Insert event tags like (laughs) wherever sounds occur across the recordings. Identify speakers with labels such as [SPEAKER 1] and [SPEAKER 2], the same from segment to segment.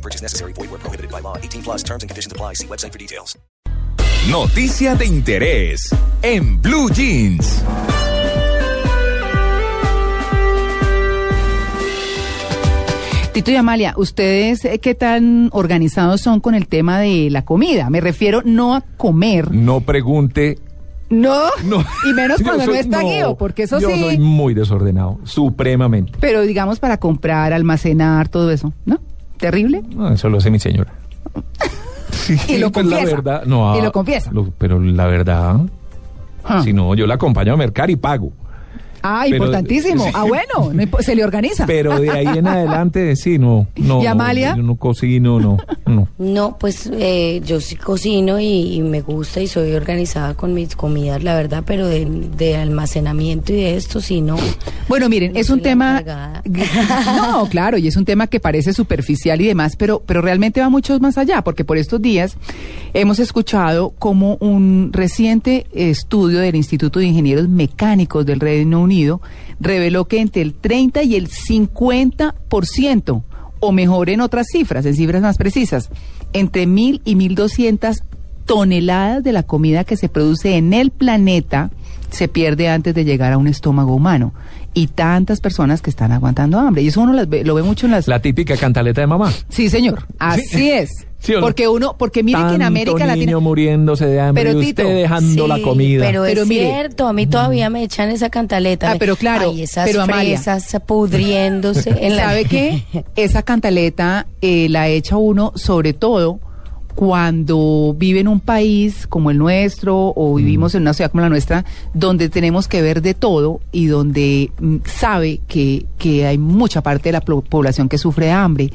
[SPEAKER 1] No purchase necessary. Void where prohibited by law. 18 plus terms and conditions apply. See website for details.
[SPEAKER 2] Noticia de interés en Blue Jeans.
[SPEAKER 3] Tito y Amalia, ¿ustedes eh, qué tan organizados son con el tema de la comida? Me refiero no a comer.
[SPEAKER 4] No pregunte.
[SPEAKER 3] No,
[SPEAKER 4] No. (laughs)
[SPEAKER 3] y menos (laughs)
[SPEAKER 4] Yo
[SPEAKER 3] cuando
[SPEAKER 4] soy-
[SPEAKER 3] no está Guido, porque eso
[SPEAKER 4] yo
[SPEAKER 3] sí.
[SPEAKER 4] soy muy desordenado, supremamente.
[SPEAKER 3] Pero digamos para comprar, almacenar, todo eso, ¿no? Terrible.
[SPEAKER 4] No, eso lo hace mi señora. Sí,
[SPEAKER 3] Y lo
[SPEAKER 4] pues la
[SPEAKER 3] confiesa.
[SPEAKER 4] verdad, no,
[SPEAKER 3] Y
[SPEAKER 4] ah,
[SPEAKER 3] lo confiesa.
[SPEAKER 4] lo- pero la verdad,
[SPEAKER 3] Ah.
[SPEAKER 4] si no, yo la acompaño a mercar y pago.
[SPEAKER 3] Ah,
[SPEAKER 4] Pero-
[SPEAKER 3] importantísimo.
[SPEAKER 4] sí.
[SPEAKER 3] Ah, bueno, no se le organiza.
[SPEAKER 4] Pero de ahí en adelante, sí, no, no.
[SPEAKER 3] ¿Y Amalia?
[SPEAKER 4] Yo no cocino, no, no.
[SPEAKER 5] No, pues eh, yo sí cocino y, y me gusta y soy organizada con mis comidas, la verdad, pero de, de almacenamiento y de esto sí no.
[SPEAKER 3] Bueno, miren, es un tema. No, claro, y es un tema que parece superficial y demás, pero, pero realmente va mucho más allá, porque por estos días hemos escuchado como un reciente estudio del Instituto de Ingenieros Mecánicos del Reino Unido reveló que entre el 30 y el 50%, o mejor en otras cifras, en cifras más precisas, entre 1.000 y 1.200 toneladas de la comida que se produce en el planeta se pierde antes de llegar a un estómago humano. Y tantas personas que están aguantando hambre. Y eso uno las ve- lo ve mucho en las...
[SPEAKER 4] La típica cantaleta de mamá.
[SPEAKER 3] Sí, señor. Así es. (laughs)
[SPEAKER 4] ¿Sí no?
[SPEAKER 3] Porque uno, porque mire que en América Latina...
[SPEAKER 4] niño muriéndose de hambre
[SPEAKER 3] Pero,
[SPEAKER 4] y
[SPEAKER 3] Tito,
[SPEAKER 4] usted dejando la comida.
[SPEAKER 5] Pero,
[SPEAKER 3] Pero
[SPEAKER 5] es
[SPEAKER 3] mire.
[SPEAKER 5] cierto, a mí todavía me echan esa cantaleta.
[SPEAKER 3] Ah, pero claro,
[SPEAKER 5] Ay, esas
[SPEAKER 3] pero, Amalia.
[SPEAKER 5] fresas pudriéndose en la...
[SPEAKER 3] ¿Sabe (laughs) qué? Esa cantaleta eh, la echa uno sobre todo cuando vive en un país como el nuestro o vivimos en una ciudad como la nuestra, donde tenemos que ver de todo y donde mm, sabe que, que hay mucha parte de la población que sufre de hambre.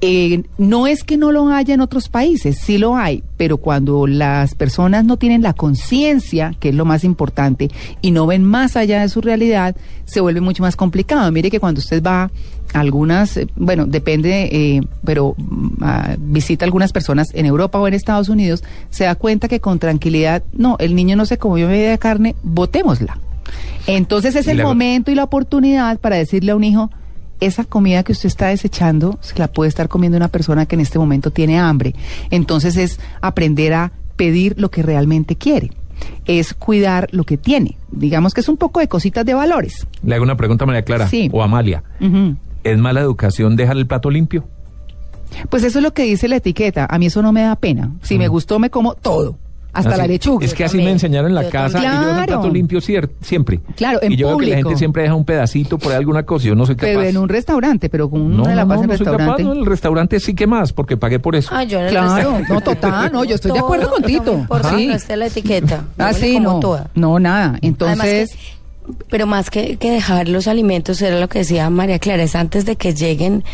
[SPEAKER 3] Eh, no es que no lo haya en otros países, sí lo hay, pero cuando las personas no tienen la conciencia, que es lo más importante, y no ven más allá de su realidad, se vuelve mucho más complicado. Mire que cuando usted va algunas, eh, bueno, depende, eh, pero ah, visita algunas personas en Europa o en Estados Unidos, se da cuenta que con tranquilidad, no, el niño no se comió media carne, botémosla. Entonces es el
[SPEAKER 4] la-
[SPEAKER 3] momento y la oportunidad para decirle a un hijo, esa comida que usted está desechando se la puede estar comiendo una persona que en este momento tiene hambre. Entonces es aprender a pedir lo que realmente quiere. Es cuidar lo que tiene. Digamos que es un poco de cositas de valores.
[SPEAKER 4] Le hago una pregunta a María Clara
[SPEAKER 3] Sí.
[SPEAKER 4] o Amalia.
[SPEAKER 3] Ujú.
[SPEAKER 4] ¿Es mala educación dejar el plato limpio?
[SPEAKER 3] Pues eso es lo que dice la etiqueta. A mí eso no me da pena. Si me gustó, me como todo. Hasta
[SPEAKER 4] Así-
[SPEAKER 3] la lechuga.
[SPEAKER 4] Es que así
[SPEAKER 5] también.
[SPEAKER 4] me enseñaron en la
[SPEAKER 5] Yo
[SPEAKER 4] casa.
[SPEAKER 3] también.
[SPEAKER 4] y yo dejo el
[SPEAKER 3] Claro.
[SPEAKER 4] plato limpio cier- siempre.
[SPEAKER 3] Claro, en
[SPEAKER 4] y yo veo que la gente siempre deja un pedacito por ahí, alguna cosa. Yo no soy capaz.
[SPEAKER 3] Pero en un restaurante, pero con
[SPEAKER 4] no,
[SPEAKER 3] una de la
[SPEAKER 4] no,
[SPEAKER 3] paz
[SPEAKER 4] no,
[SPEAKER 3] en
[SPEAKER 4] no soy capaz.
[SPEAKER 3] restaurante.
[SPEAKER 4] no, en el restaurante sí que más, porque pagué por eso.
[SPEAKER 5] Ah, yo en el
[SPEAKER 3] Claro,
[SPEAKER 5] restaurante-
[SPEAKER 3] no, total, no, yo estoy de acuerdo (laughs) con Tito.
[SPEAKER 5] No me importa,
[SPEAKER 3] Sí.
[SPEAKER 5] no esté la etiqueta. Yo
[SPEAKER 3] Ah, sí, no.
[SPEAKER 5] toda.
[SPEAKER 3] No, nada.
[SPEAKER 5] Además
[SPEAKER 3] Entonces,
[SPEAKER 5] que- pero más que, que dejar los alimentos, era lo que decía María Clara, es antes de que lleguen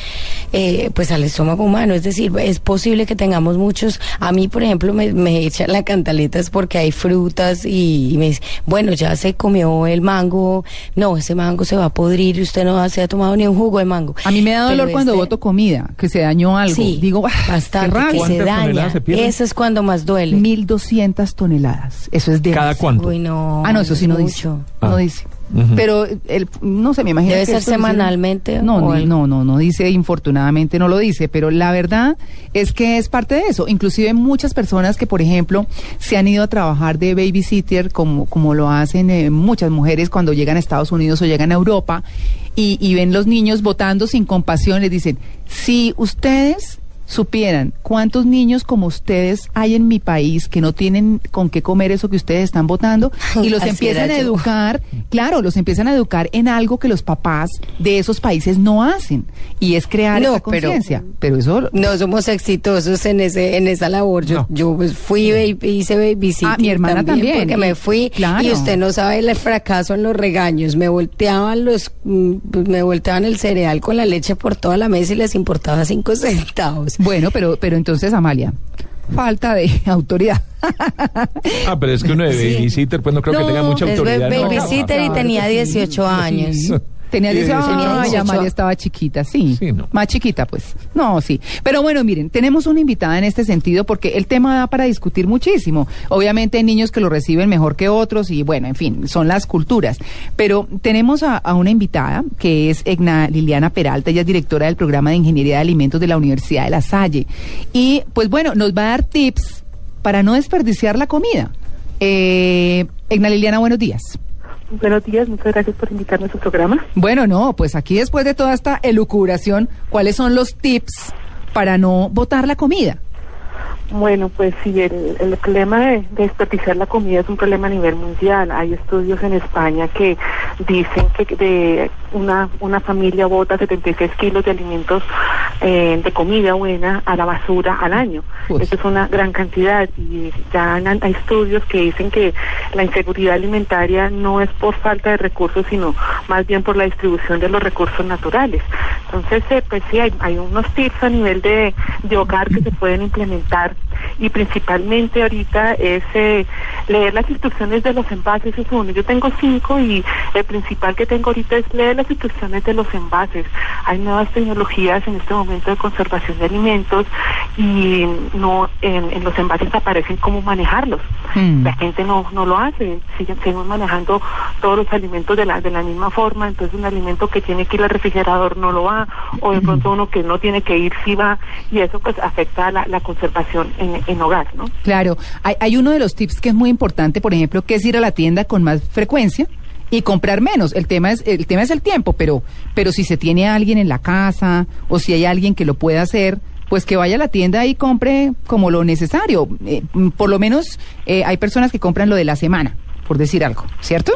[SPEAKER 5] eh, pues al estómago humano. Es decir, es posible que tengamos muchos. A mí, por ejemplo, me, me echan la cantaleta es porque hay frutas y, y me dicen, bueno, ya se comió el mango. No, ese mango se va a podrir y usted no se ha tomado ni un jugo de mango.
[SPEAKER 3] a mí me da
[SPEAKER 5] Pero
[SPEAKER 3] dolor cuando
[SPEAKER 5] este-
[SPEAKER 3] boto comida, que se dañó algo.
[SPEAKER 5] Sí,
[SPEAKER 3] Digo, "Ah,
[SPEAKER 5] bastante,
[SPEAKER 3] qué rabia".
[SPEAKER 5] que se
[SPEAKER 4] ¿Cuántas
[SPEAKER 5] daña.
[SPEAKER 4] se?
[SPEAKER 5] Eso es cuando más duele.
[SPEAKER 3] 1200 toneladas. Eso es de
[SPEAKER 4] ¿Cada cuánto?
[SPEAKER 5] Uy, no.
[SPEAKER 3] Ah, no, eso sí
[SPEAKER 5] es
[SPEAKER 3] no dice.
[SPEAKER 5] mucho.
[SPEAKER 3] No
[SPEAKER 4] Ah.
[SPEAKER 3] Dice. Pero el, no sé, me imagino
[SPEAKER 5] Debe
[SPEAKER 3] que
[SPEAKER 5] ser semanalmente
[SPEAKER 3] No,
[SPEAKER 5] o
[SPEAKER 3] ni-
[SPEAKER 5] algo.
[SPEAKER 3] no, no, no dice, infortunadamente no lo dice, pero la verdad es que es parte de eso. Inclusive muchas personas que, por ejemplo, se han ido a trabajar de babysitter, como, como lo hacen eh, muchas mujeres cuando llegan a Estados Unidos o llegan a Europa, y, y ven los niños votando sin compasión, les dicen, si ustedes supieran cuántos niños como ustedes hay en mi país que no tienen con qué comer eso que ustedes están votando (laughs) y los empiezan a educar, claro, los empiezan a educar en algo que los papás de esos países no hacen y es crear
[SPEAKER 5] No,
[SPEAKER 3] esa
[SPEAKER 5] pero-
[SPEAKER 3] conciencia. Pero eso
[SPEAKER 5] No somos exitosos en ese en esa labor. Yo,
[SPEAKER 4] No.
[SPEAKER 5] yo pues, fui baby, hice babysitting
[SPEAKER 3] Ah, mi hermana también,
[SPEAKER 5] porque
[SPEAKER 3] y-
[SPEAKER 5] me fui
[SPEAKER 3] claro.
[SPEAKER 5] y usted no sabe el fracaso en los regaños. Me volteaban los mm, me volteaban el cereal con la leche por toda la mesa y les importaba cinco (laughs) centavos.
[SPEAKER 3] Bueno, pero pero entonces Amalia, falta de (laughs) autoridad.
[SPEAKER 4] Ah, pero es que uno de
[SPEAKER 5] Sí.
[SPEAKER 4] babysitter, pues no creo que
[SPEAKER 3] No,
[SPEAKER 4] tenga mucha
[SPEAKER 5] Es
[SPEAKER 4] autoridad. ¿no?
[SPEAKER 5] babysitter y
[SPEAKER 3] Claro
[SPEAKER 5] tenía
[SPEAKER 3] que sí.
[SPEAKER 5] 18 años.
[SPEAKER 3] Tenía
[SPEAKER 4] Sí,
[SPEAKER 3] 18
[SPEAKER 5] tenía
[SPEAKER 3] años,
[SPEAKER 5] 18.
[SPEAKER 3] María estaba chiquita, sí.
[SPEAKER 4] Sí, no.
[SPEAKER 3] Más chiquita, pues. No, sí. Pero bueno, miren, tenemos una invitada en este sentido porque el tema da para discutir muchísimo. Obviamente hay niños que lo reciben mejor que otros y bueno, en fin, son las culturas. Pero tenemos a, a una invitada que es Egna Liliana Peralta, ella es directora del programa de Ingeniería de Alimentos de la Universidad de La Salle. Y pues bueno, nos va a dar tips para no desperdiciar la comida. Eh, Egna Liliana, buenos días.
[SPEAKER 6] Buenos días, muchas gracias por invitarme a su programa.
[SPEAKER 3] Bueno, no, pues aquí después de toda esta elucubración, ¿cuáles son los tips para no botar la comida?
[SPEAKER 6] Bueno, pues sí, el, el problema de, de desperdiciar la comida es un problema a nivel mundial. Hay estudios en España que dicen que de una, una familia bota 76 kilos de alimentos eh, de comida buena a la basura al año. Eso es una gran cantidad y ya han- hay estudios que dicen que la inseguridad alimentaria no es por falta de recursos, sino más bien por la distribución de los recursos naturales. Entonces, eh, pues sí, hay, hay unos tips a nivel de, de hogar que se pueden implementar y principalmente ahorita es eh, leer las instrucciones de los envases, es uno. Yo tengo cinco y el principal que tengo ahorita es leer las instrucciones de los envases. Hay nuevas tecnologías en este momento de conservación de alimentos y no en, en los envases aparecen cómo manejarlos.
[SPEAKER 3] Mm.
[SPEAKER 6] La gente no, no lo hace, siguen, seguimos manejando todos los alimentos de la, de la misma forma, entonces un alimento que tiene que ir al refrigerador no lo va, o de pronto uno que no tiene que ir sí va, y eso pues afecta la, la conservación en, en hogar, ¿no?
[SPEAKER 3] Claro, hay, hay uno de los tips que es muy importante, por ejemplo, que es ir a la tienda con más frecuencia y comprar menos. El tema es el tema es el tiempo, pero pero si se tiene a alguien en la casa o si hay alguien que lo pueda hacer, pues que vaya a la tienda y compre como lo necesario. Eh, mm, por lo menos eh, hay personas que compran lo de la semana, por decir algo, ¿cierto?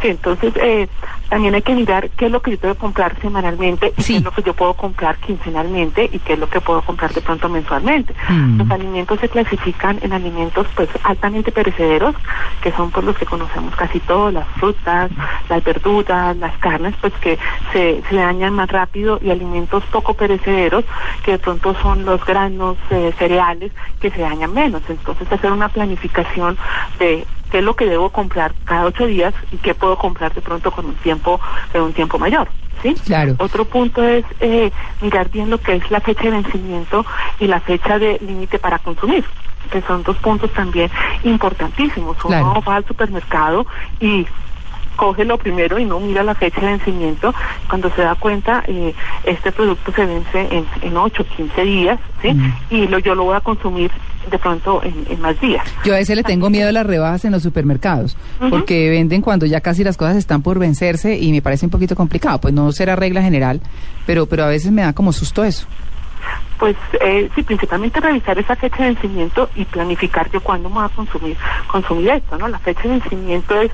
[SPEAKER 6] Sí, entonces eh, también hay que mirar qué es lo que yo tengo que comprar semanalmente y
[SPEAKER 3] Sí.
[SPEAKER 6] qué es lo que yo puedo comprar quincenalmente y qué es lo que puedo comprar de pronto mensualmente.
[SPEAKER 3] Mm.
[SPEAKER 6] Los alimentos se clasifican en alimentos pues altamente perecederos, que son por los que conocemos casi todos, las frutas, las verduras, las carnes, pues que se, se dañan más rápido y alimentos poco perecederos, que de pronto son los granos, eh, cereales, que se dañan menos. Entonces hacer una planificación de qué es lo que debo comprar cada ocho días y qué puedo comprar de pronto con un tiempo, de un tiempo mayor. ¿Sí?
[SPEAKER 3] Claro.
[SPEAKER 6] Otro punto es eh, mirar bien lo que es la fecha de vencimiento y la fecha de límite para consumir que son dos puntos también importantísimos. Uno
[SPEAKER 3] Claro.
[SPEAKER 6] va al supermercado y coge lo primero y no mira la fecha de vencimiento. Cuando se da cuenta, eh, este producto se vence en, en 8, 15 días, ¿sí?
[SPEAKER 3] Mm.
[SPEAKER 6] Y lo, yo lo voy a consumir de pronto en, en más días.
[SPEAKER 3] Yo a veces le tengo miedo a las rebajas en los supermercados, porque venden cuando ya casi las cosas están por vencerse y me parece un poquito complicado. Pues no será regla general, pero, pero a veces me da como susto eso.
[SPEAKER 6] Pues eh, sí, principalmente revisar esa fecha de vencimiento y planificar yo cuándo me voy a consumir, consumir esto, ¿no? La fecha de vencimiento es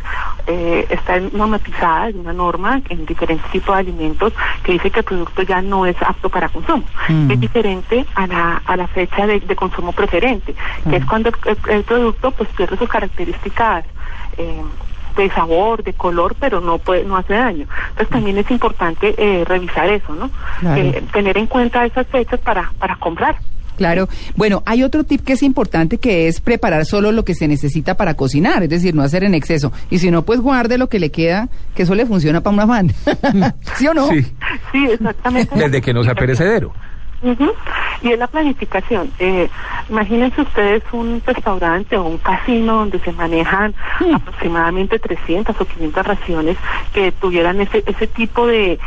[SPEAKER 6] eh, está normatizada, es una norma en diferentes tipos de alimentos que dice que el producto ya no es apto para consumo.
[SPEAKER 3] Mm.
[SPEAKER 6] Es diferente a la, a la fecha de, de consumo preferente, que es
[SPEAKER 3] Mm.
[SPEAKER 6] cuando el, el- el producto pues pierde sus características. eh, de sabor, de color, pero no puede, no hace daño. Entonces también es importante eh, revisar eso, ¿no?
[SPEAKER 3] Claro.
[SPEAKER 6] Eh, tener en cuenta esas fechas para, para comprar.
[SPEAKER 3] Claro. Bueno, hay otro tip que es importante que es preparar solo lo que se necesita para cocinar, es decir, no hacer en exceso. Y si no, pues guarde lo que le queda, que eso le funciona para una fan. (laughs) ¿Sí o no?
[SPEAKER 4] Sí,
[SPEAKER 6] Sí, exactamente.
[SPEAKER 4] desde que no sea perecedero.
[SPEAKER 6] Ujú. Y es la planificación. Eh, imagínense ustedes un restaurante o un casino donde se manejan aproximadamente 300 o 500 raciones que tuvieran ese, ese tipo de,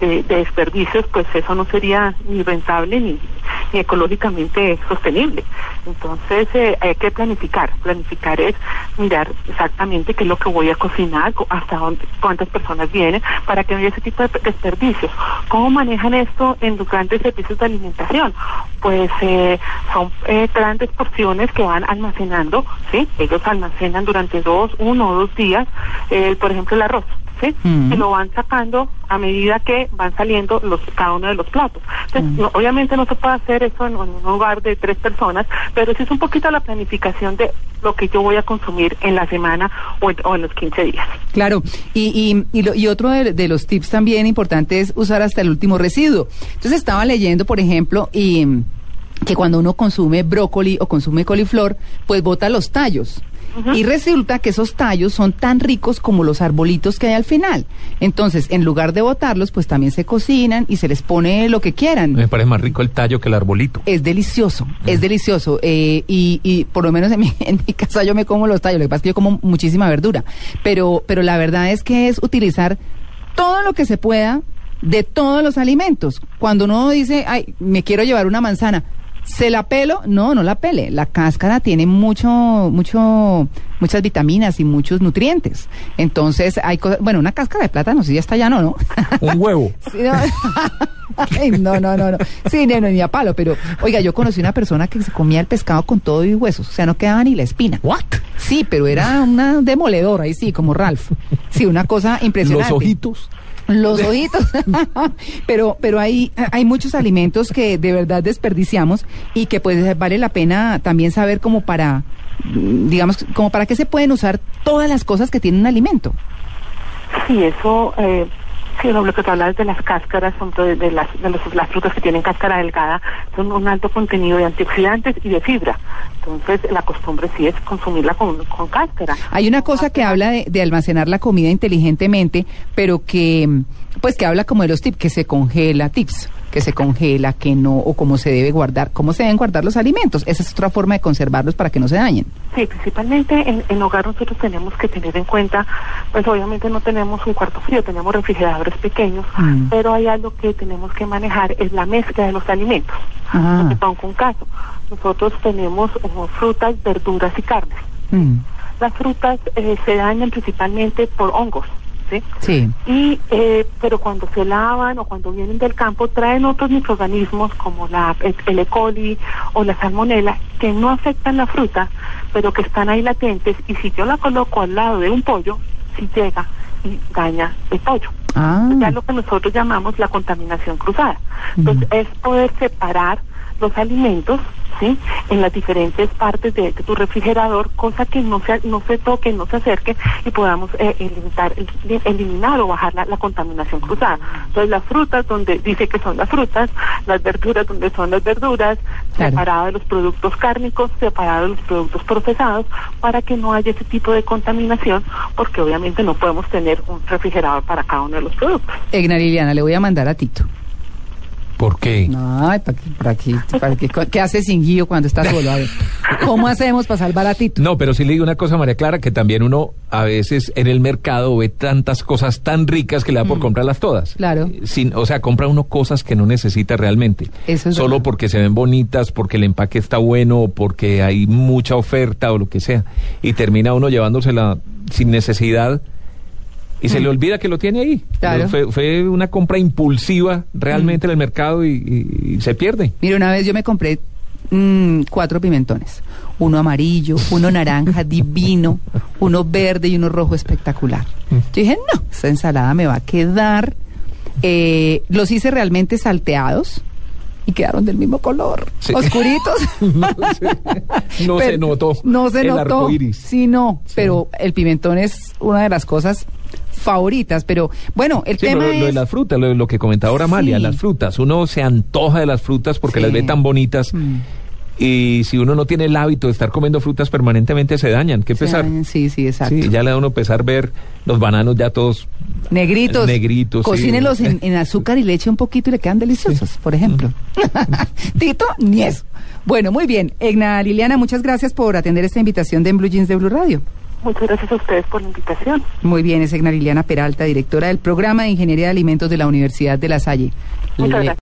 [SPEAKER 6] de, de desperdicios, pues eso no sería ni rentable ni, ni ecológicamente sostenible. Entonces eh, hay que planificar. Planificar es mirar exactamente qué es lo que voy a cocinar, co- hasta dónde, cuántas personas vienen, para que no haya ese tipo de pe- desperdicios. ¿Cómo manejan esto en los grandes servicios de alimentación? Pues eh, son eh, grandes porciones que van almacenando, ¿sí? Ellos almacenan durante dos, uno o dos días, eh, por ejemplo, el arroz. ¿Sí?
[SPEAKER 3] Mm.
[SPEAKER 6] Y lo van sacando a medida que van saliendo los cada uno de los platos. Entonces,
[SPEAKER 3] Mm.
[SPEAKER 6] no- obviamente no se puede hacer eso en, en un hogar de tres personas, pero sí es un poquito la planificación de lo que yo voy a consumir en la semana o en, o en los 15 días.
[SPEAKER 3] Claro, y, y, y, lo- y otro de, de los tips también importante es usar hasta el último residuo. Entonces estaba leyendo, por ejemplo, y, que cuando uno consume brócoli o consume coliflor, pues bota los tallos. Y resulta que esos tallos son tan ricos como los arbolitos que hay al final. Entonces, en lugar de botarlos, pues también se cocinan y se les pone lo que quieran.
[SPEAKER 4] Me parece más rico el tallo que el arbolito.
[SPEAKER 3] Es delicioso, es delicioso. eh, y, y por lo menos en mi, (laughs) en mi casa yo me como los tallos. Lo que pasa es que yo como muchísima verdura. Pero, pero la verdad es que es utilizar todo lo que se pueda de todos los alimentos. Cuando uno dice, ay, me quiero llevar una manzana, ¿se la pelo? No, no la pele. La cáscara tiene mucho, mucho, muchas vitaminas y muchos nutrientes. Entonces hay cosas, bueno, una cáscara de plátano, si ya está ya no, ¿no?
[SPEAKER 4] Un huevo. (laughs)
[SPEAKER 3] Sí, no. (laughs) Ay, no, no, no, no. Sí, no, no, ni a palo, pero oiga, yo conocí una persona que se comía el pescado con todo y huesos, o sea, no quedaba ni la espina.
[SPEAKER 4] ¿What?
[SPEAKER 3] Sí, pero era una demoledora, ahí sí, como Ralph. Sí, una cosa (laughs) impresionante.
[SPEAKER 4] Los ojitos.
[SPEAKER 3] Los ojitos. (laughs) pero pero hay, hay muchos alimentos que de verdad desperdiciamos y que pues vale la pena también saber como para, digamos, como para qué se pueden usar todas las cosas que tiene un alimento.
[SPEAKER 6] Sí, eso, eh, sí, lo que te hablas de las cáscaras, son de, de las, de los- las frutas que tienen cáscara delgada, son un alto contenido de antioxidantes y de fibra. Entonces, la costumbre sí es consumirla con, con cáscara.
[SPEAKER 3] Hay una cosa que habla de, de almacenar la comida inteligentemente, pero que, pues que habla como de los tips, que se congela, tips, que se congela, que no, o cómo se debe guardar, cómo se deben guardar los alimentos. Esa es otra forma de conservarlos para que no se dañen.
[SPEAKER 6] Sí, principalmente en, en hogar nosotros tenemos que tener en cuenta, pues obviamente no tenemos un cuarto frío, tenemos refrigeradores pequeños,
[SPEAKER 3] Mm.
[SPEAKER 6] pero hay algo que tenemos que manejar, es la mezcla de los alimentos.
[SPEAKER 3] Ah.
[SPEAKER 6] Un caso. Nosotros tenemos eh, frutas, verduras y carnes.
[SPEAKER 3] Mm,
[SPEAKER 6] Las frutas eh, se dañan principalmente por hongos, ¿sí?
[SPEAKER 3] sí.
[SPEAKER 6] Y, eh, pero cuando se lavan o cuando vienen del campo traen otros microorganismos como la, el, E. coli o la salmonela que no afectan la fruta, pero que están ahí latentes y si yo la coloco al lado de un pollo, sí llega y daña el pollo.
[SPEAKER 3] Ah,
[SPEAKER 6] Ya lo que nosotros llamamos la contaminación cruzada. Entonces es poder separar los alimentos ¿sí? en las diferentes partes de, tu refrigerador, cosa que no se, no se toque, no se acerque y podamos eh, eliminar, el- eliminar o bajar la, la contaminación cruzada. Entonces las frutas donde dice que son las frutas, las verduras donde son las verduras,
[SPEAKER 3] Claro.
[SPEAKER 6] separado de los productos cárnicos, separado de los productos procesados, para que no haya ese tipo de contaminación, porque obviamente no podemos tener un refrigerador para cada uno de los productos.
[SPEAKER 3] Egna Liliana, le voy a mandar a Tito.
[SPEAKER 4] ¿Por qué?
[SPEAKER 3] Ay, ¿para qué? ¿Para qué? ¿Para qué? ¿Qué hace sin guío cuando está solo? A ver, ¿cómo hacemos para salvar a Tito?
[SPEAKER 4] No, pero sí le digo una cosa, María Clara, que también uno a veces en el mercado ve tantas cosas tan ricas que le da por comprarlas todas.
[SPEAKER 3] Mm. Claro.
[SPEAKER 4] Eh, Sin, o sea, compra uno cosas que no necesita realmente.
[SPEAKER 3] Eso es
[SPEAKER 4] Solo
[SPEAKER 3] verdad.
[SPEAKER 4] porque se ven bonitas, porque el empaque está bueno, o porque hay mucha oferta o lo que sea. Y termina uno llevándosela sin necesidad y se le olvida que lo tiene ahí.
[SPEAKER 3] Mm. Claro.
[SPEAKER 4] Fue, fue una compra impulsiva realmente en el mercado y, y- y se pierde.
[SPEAKER 3] Mire, una vez yo me compré mm, cuatro pimentones. Uno amarillo, uno naranja (laughs) divino, uno verde y uno rojo espectacular. Yo dije, no, esa ensalada me va a quedar. Eh, los hice realmente salteados y quedaron del mismo color,
[SPEAKER 4] Sí.
[SPEAKER 3] oscuritos. (laughs)
[SPEAKER 4] No se- no se notó
[SPEAKER 3] No se
[SPEAKER 4] el
[SPEAKER 3] notó.
[SPEAKER 4] arco iris.
[SPEAKER 3] Sí, no, pero el pimentón es una de las cosas favoritas. Pero bueno, el
[SPEAKER 4] Sí,
[SPEAKER 3] tema
[SPEAKER 4] lo, lo de las frutas, lo, lo que comentaba ahora Amalia,
[SPEAKER 3] Sí.
[SPEAKER 4] las frutas. Uno se antoja de las frutas porque
[SPEAKER 3] Sí.
[SPEAKER 4] las ve tan bonitas.
[SPEAKER 3] Mm.
[SPEAKER 4] Y si uno no tiene el hábito de estar comiendo frutas permanentemente, se dañan. Qué
[SPEAKER 3] se
[SPEAKER 4] pesar.
[SPEAKER 3] dañan, Sí, sí, exacto.
[SPEAKER 4] Sí, ya le da uno pesar ver los bananos ya todos.
[SPEAKER 3] Negritos.
[SPEAKER 4] Negritos, sí.
[SPEAKER 3] Cocínelos en, en azúcar y leche un poquito y le quedan deliciosos, por ejemplo. (laughs) Tito, ni eso. Bueno, muy bien. Egna Liliana, muchas gracias por atender esta invitación de En Blue Jeans de Blue Radio.
[SPEAKER 6] Muchas gracias a ustedes por la invitación.
[SPEAKER 3] Muy bien, es Egna Liliana Peralta, directora del programa de Ingeniería de Alimentos de la Universidad de La Salle.
[SPEAKER 6] Muchas gracias.